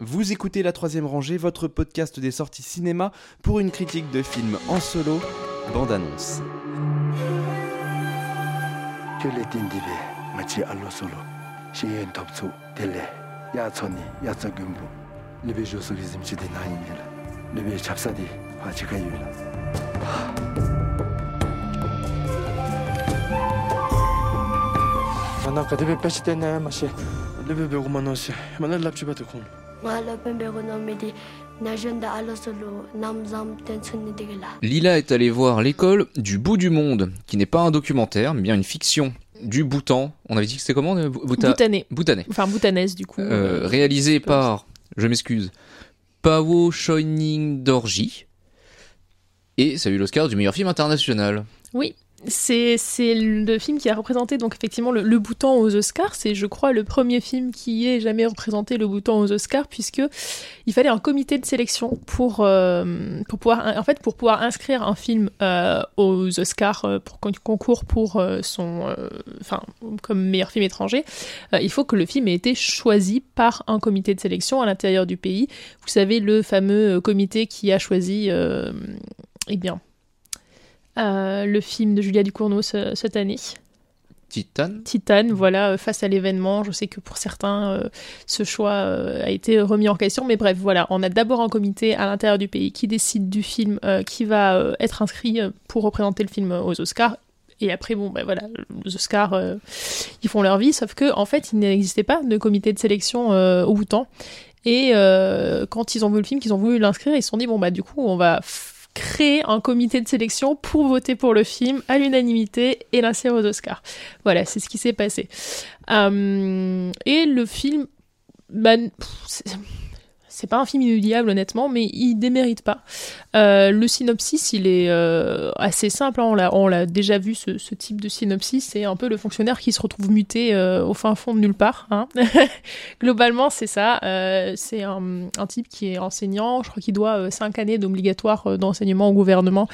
Vous écoutez La Troisième Rangée, votre podcast des sorties cinéma pour une critique de film en solo, bande-annonce. Lila est allée voir l'école du bout du monde, qui n'est pas un documentaire, mais bien une fiction du Bhoutan. On avait dit que c'était comment euh, Bhouta... Bhoutanais. Bhoutanais. Enfin, boutanaise, du coup. Euh, réalisé par, je m'excuse, Pao Shoining Dorji. Et ça a eu l'Oscar du meilleur film international. Oui, c'est le film qui a représenté donc effectivement le, le aux Oscars. C'est, je crois, le premier film qui ait jamais représenté le Bhoutan aux Oscars, puisque il fallait un comité de sélection pour euh, pouvoir en fait pour pouvoir inscrire un film euh, aux Oscars euh, pour concours pour son enfin comme meilleur film étranger. il faut que le film ait été choisi par un comité de sélection à l'intérieur du pays. Vous savez le fameux comité qui a choisi eh bien le film de Julia Ducournau cette année. Titan. Titan, voilà, euh, face à l'événement. Je sais que pour certains, euh, ce choix a été remis en question. Mais bref, voilà, on a d'abord un comité à l'intérieur du pays qui décide du film qui va être inscrit pour représenter le film aux Oscars. Et après, bon, ben voilà, les Oscars, ils font leur vie. Sauf que, en fait, il n'existait pas de comité de sélection au temps. Et quand ils ont vu le film, qu'ils ont voulu l'inscrire, ils se sont dit, bon, bah, du coup, on va créer un comité de sélection pour voter pour le film à l'unanimité et l'insérer aux Oscars. Voilà, c'est ce qui s'est passé. Euh, et le film, bah, c'est pas un film inoubliable honnêtement, mais il démérite pas. Euh, le synopsis, il est euh, assez simple. Hein. On l'a déjà vu ce, type de synopsis. C'est un peu le fonctionnaire qui se retrouve muté euh, au fin fond de nulle part. Hein. Globalement, c'est ça. c'est un, type qui est enseignant. Je crois qu'il doit cinq années d'obligatoire d'enseignement au gouvernement.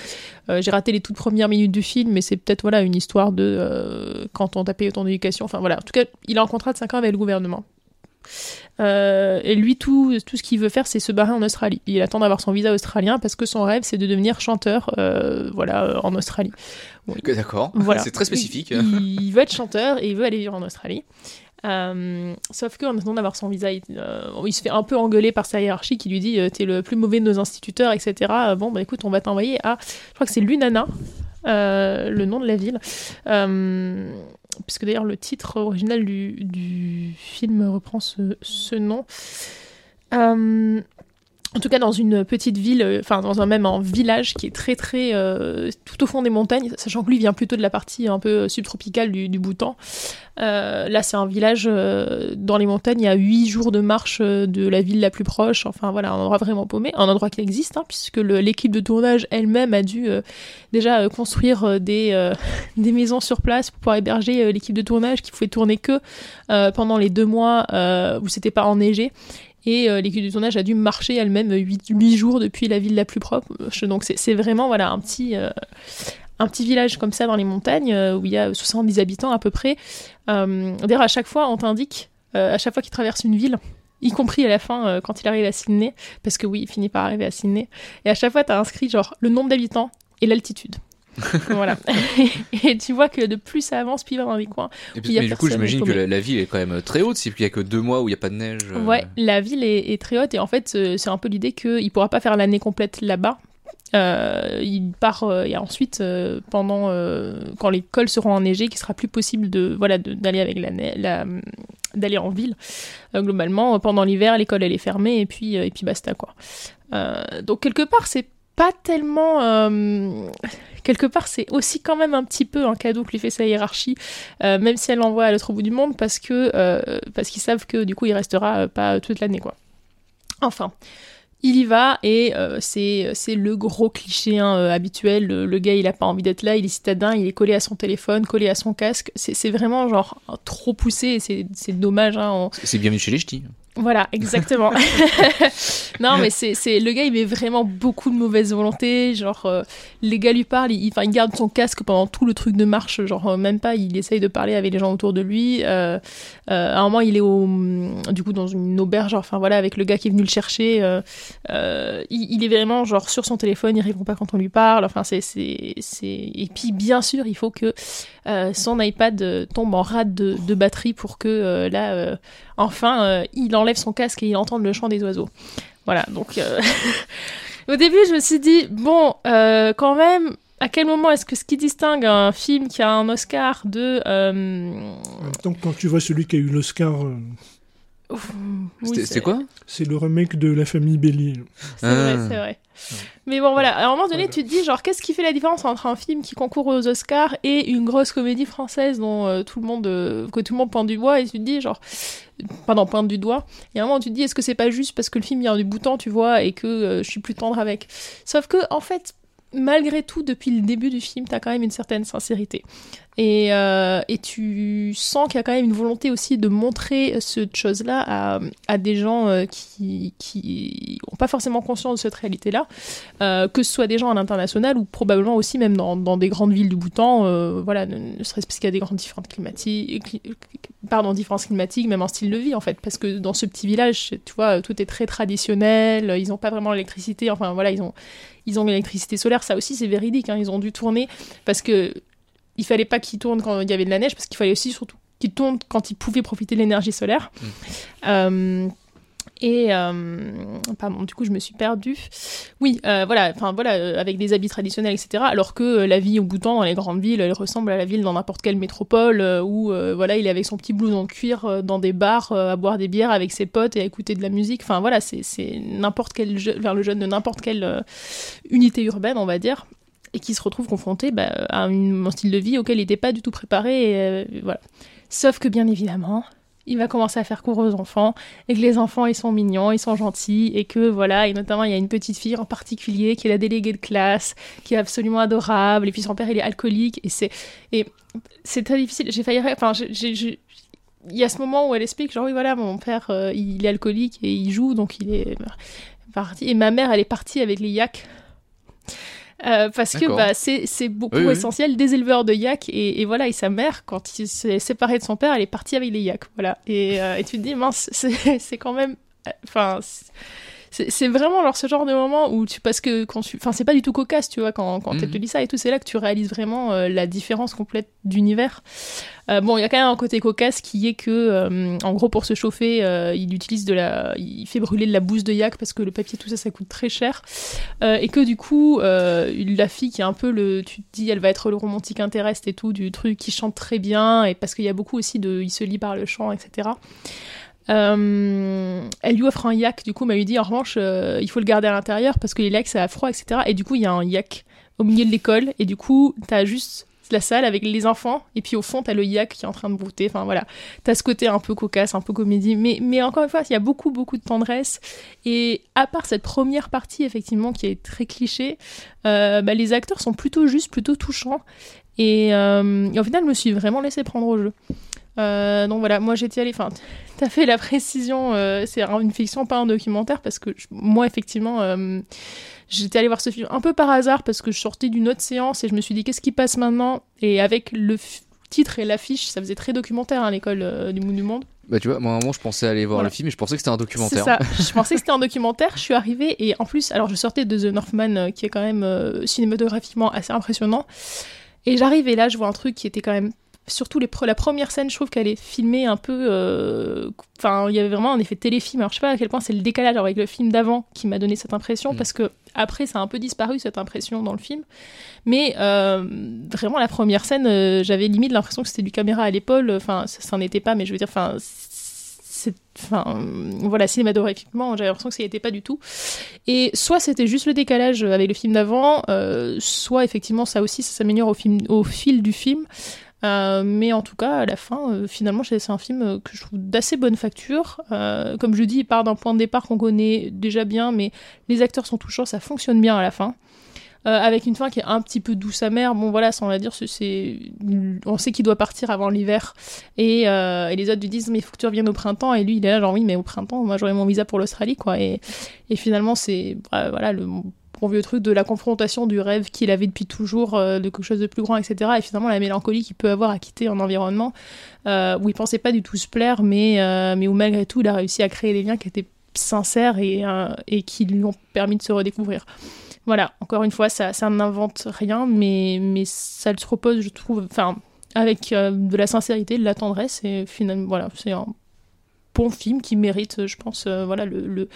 J'ai raté les toutes premières minutes du film, mais c'est peut-être voilà une histoire de quand on t'a payé ton éducation. Enfin voilà. En tout cas, il a un contrat de cinq ans avec le gouvernement. Euh, et lui, tout, tout ce qu'il veut faire, c'est se barrer en Australie. Il attend d'avoir son visa australien parce que son rêve, c'est de devenir chanteur euh, voilà, euh, en Australie. D'accord, c'est très spécifique. Il, veut être chanteur et il veut aller vivre en Australie. sauf qu'en attendant d'avoir son visa, il, se fait un peu engueuler par sa hiérarchie qui lui dit T'es le plus mauvais de nos instituteurs, etc. Bon, bah écoute, on va t'envoyer à. Je crois que c'est Lunana, le nom de la ville puisque d'ailleurs le titre original du, film reprend ce, nom. Euh, en tout cas dans une petite ville, euh, enfin dans un même un village qui est très très euh, tout au fond des montagnes, sachant que lui vient plutôt de la partie un peu subtropicale du, du Bhoutan. Euh, là c'est un village dans les montagnes, il y a huit jours de marche de la ville la plus proche, enfin voilà, un endroit vraiment paumé, un endroit qui existe, hein, puisque l'équipe de tournage elle-même a dû déjà construire des, des maisons sur place pour pouvoir héberger l'équipe de tournage qui pouvait tourner que pendant les deux mois où c'était pas enneigé et euh, l'équipe de tournage a dû marcher elle-même 8, jours depuis la ville la plus propre. Donc c'est vraiment voilà, un, petit, euh, un petit village comme ça dans les montagnes euh, où il y a 70 habitants à peu près. D'ailleurs, à chaque fois, on t'indique, à chaque fois qu'il traverse une ville, y compris à la fin quand il arrive à Sydney, parce que oui, il finit par arriver à Sydney, et à chaque fois, tu as inscrit genre le nombre d'habitants et l'altitude. voilà. et tu vois que de plus ça avance, plus il va dans les coins. Et puis, mais du coup, j'imagine que la, ville est quand même très haute, s'il n'y a que deux mois où il n'y a pas de neige. Euh. Ouais, la ville est, très haute et en fait, euh, c'est un peu l'idée qu'il ne pourra pas faire l'année complète là-bas. Euh, il part et ensuite pendant quand les cols seront enneigés qu'il sera plus possible de voilà d'aller avec la, la d'aller en ville globalement pendant l'hiver l'école elle est fermée et puis et puis basta quoi donc quelque part c'est pas tellement quelque part, c'est aussi quand même un petit peu un cadeau que lui fait sa hiérarchie, euh, même si elle l'envoie à l'autre bout du monde, parce que euh, parce qu'ils savent que du coup, il restera euh, pas toute l'année, quoi. Enfin. Il y va et c'est, le gros cliché hein, habituel. Le, gars, il a pas envie d'être là, il est citadin, il est collé à son téléphone, collé à son casque. C'est, vraiment genre trop poussé et c'est, dommage. Hein, C'est bienvenu chez les ch'tis. Voilà, exactement. non, mais c'est, c'est le gars, il met vraiment beaucoup de mauvaise volonté. Genre, euh, les gars lui parlent, il, enfin, il garde son casque pendant tout le truc de marche. Genre, euh, même pas, il essaye de parler avec les gens autour de lui. Euh, à un moment, il est au, du coup, dans une auberge. Enfin, voilà, avec le gars qui est venu le chercher. Il, il, est vraiment, genre, sur son téléphone, il répond pas quand on lui parle. Enfin, c'est, c'est. Et puis, bien sûr, il faut que son iPad tombe en rade de, batterie pour que, là, enfin, il en enlève son casque et il entend le chant des oiseaux. Voilà, donc euh, au début je me suis dit, bon, euh, quand même, à quel moment est-ce que ce qui distingue un film qui a un Oscar de... Euh... Donc quand tu vois celui qui a eu l'Oscar... c'est quoi? C'est le remake de La famille Bélier. C'est vrai, ah. c'est vrai. Mais bon, voilà. À un moment donné, tu te dis, genre, qu'est-ce qui fait la différence entre un film qui concourt aux Oscars et une grosse comédie française dont euh, tout le monde, euh, que tout le monde pointe du bois et tu te dis, genre, pardon, pointe du doigt. Et à un moment, tu te dis, est-ce que c'est pas juste parce que le film vient du bouton, tu vois, et que euh, je suis plus tendre avec? Sauf que, en fait, malgré tout, depuis le début du film, t'as quand même une certaine sincérité. Et, euh, et tu sens qu'il y a quand même une volonté aussi de montrer cette chose-là à, des gens euh, qui qui n'ont pas forcément conscience de cette réalité-là, euh, que ce soit des gens à l'international ou probablement aussi même dans, dans des grandes villes du Bhoutan, voilà, ne, serait-ce parce qu'il y a des grandes différences climatiques, pardon, différences climatiques, même en style de vie en fait, parce que dans ce petit village, tu vois, tout est très traditionnel, ils n'ont pas vraiment l'électricité, enfin voilà, ils ont ils ont l'électricité solaire, ça aussi c'est véridique, hein, ils ont dû tourner parce que il fallait pas qu'ils tournent quand il y avait de la neige, parce qu'il fallait aussi surtout qu'ils tournent quand ils pouvaient profiter de l'énergie solaire. Mm. Euh, et euh, pardon, du coup, je me suis perdue. Oui, euh, voilà, enfin voilà, avec des habits traditionnels, etc. Alors que la vie au Bhoutan dans les grandes villes, elle ressemble à la ville dans n'importe quelle métropole où voilà, il est avec son petit blouson de cuir dans des bars à boire des bières avec ses potes et à écouter de la musique. Enfin voilà, c'est n'importe quel vers le jeune de n'importe quelle unité urbaine, on va dire et qui se retrouve confronté bah, à un style de vie auquel il n'était pas du tout préparé. Euh, voilà. Sauf que bien évidemment, il va commencer à faire cours aux enfants et que les enfants ils sont mignons, ils sont gentils et que voilà, et notamment il y a une petite fille en particulier qui est la déléguée de classe, qui est absolument adorable et puis son père il est alcoolique et c'est et c'est très difficile. J'ai failli, enfin il y a ce moment où elle explique genre oui voilà mon père euh, il est alcoolique et il joue donc il est parti et ma mère elle est partie avec les yaks euh, parce que bah, c'est beaucoup essentiel. Des éleveurs de yaks et, voilà et sa mère quand il s'est séparé de son père elle est partie avec les yaks voilà. Et, euh, et tu te dis mince c'est quand même enfin c'est vraiment alors ce genre de moment où tu parce que quand tu enfin c'est pas du tout cocasse tu vois quand quand mmh. te dis ça et tout c'est là que tu réalises vraiment euh, la différence complète d'univers. Euh, bon il y a quand même un côté cocasse qui est que euh, en gros pour se chauffer il utilise de la il fait brûler de la bouse de yak parce que le papier tout ça ça coûte très cher. Et que du coup la fille qui est un peu le tu te dis elle va être le romantique intéreste et tout du truc qui chante très bien et parce qu'il y a beaucoup aussi de il se lit par le chant etc euh, elle lui offre un yak, du coup, m'a lui dit en revanche, euh, il faut le garder à l'intérieur parce que les lacs ça a froid, etc. Et du coup, il y a un yak au milieu de l'école, et du coup, t'as juste la salle avec les enfants, et puis au fond, t'as le yak qui est en train de brouter. Enfin voilà, t'as ce côté un peu cocasse, un peu comédie, mais, encore une fois, il y a beaucoup, beaucoup de tendresse. Et à part cette première partie, effectivement, qui est très cliché, euh, bah, les acteurs sont plutôt justes, plutôt touchants. Et, et, au final, je me suis vraiment laissé prendre au jeu. Euh, donc voilà, moi j'étais allée. Enfin, t'as fait la précision, euh, c'est une fiction, pas un documentaire, parce que moi effectivement, euh, j'étais allée voir ce film un peu par hasard parce que je sortais d'une autre séance et je me suis dit qu'est-ce qui passe maintenant? Et avec le titre et l'affiche, ça faisait très documentaire à hein, l'école du Monde du Monde. Bah tu vois, moi moment je pensais aller voir le film et je pensais que c'était un documentaire. Ça. je pensais que c'était un documentaire, je suis arrivée et en plus, alors je sortais de The Northman qui est quand même cinématographiquement assez impressionnant. Et j'arrive et là je vois un truc qui était quand même surtout les la première scène, je trouve qu'elle est filmée un peu. Euh, enfin, il y avait vraiment un effet téléfilm. Alors, je sais pas à quel point c'est le décalage avec le film d'avant qui m'a donné cette impression, mm. parce que après, ça a un peu disparu cette impression dans le film. Mais euh, vraiment, la première scène, euh, j'avais limite l'impression que c'était du caméra à l'épaule. Enfin, ça, n'en était pas, mais je veux dire, enfin. Enfin, voilà, cinématographiquement, j'avais l'impression que ça n'y était pas du tout. Et soit c'était juste le décalage avec le film d'avant, soit effectivement ça aussi, ça s'améliore au, film, au fil du film. Euh, mais en tout cas, à la fin, euh, finalement, c'est un film euh, que je trouve d'assez bonne facture. comme je dis, il part d'un point de départ qu'on connaît déjà bien, mais les acteurs sont touchants, ça fonctionne bien à la fin. avec une fin qui est un petit peu douce amère. Bon voilà, ça on dire, c'est, on sait qu'il doit partir avant l'hiver et, et, les autres lui disent mais il faut que tu reviennes au printemps et lui il est là genre oui mais au printemps moi j'aurai mon visa pour l'Australie quoi et, et finalement c'est voilà le bon vieux truc de la confrontation du rêve qu'il avait depuis toujours, euh, de quelque chose de plus grand, etc. Et finalement, la mélancolie qu'il peut avoir à quitter un environnement euh, où il pensait pas du tout se plaire, mais, euh, mais où malgré tout, il a réussi à créer des liens qui étaient sincères et, et qui lui ont permis de se redécouvrir. Voilà, encore une fois, ça, ça n'invente rien, mais, mais ça le propose, je trouve, enfin, avec de la sincérité, de la tendresse, et finalement, voilà, c'est un bon film qui mérite, je pense, euh, voilà, le,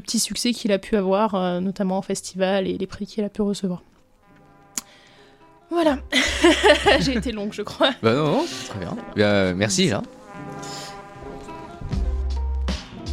petit succès qu'il a pu avoir, euh, notamment en festival et les prix qu'il a pu recevoir. Voilà. J'ai été longue, je crois. Bah non, très bien. Merci, là.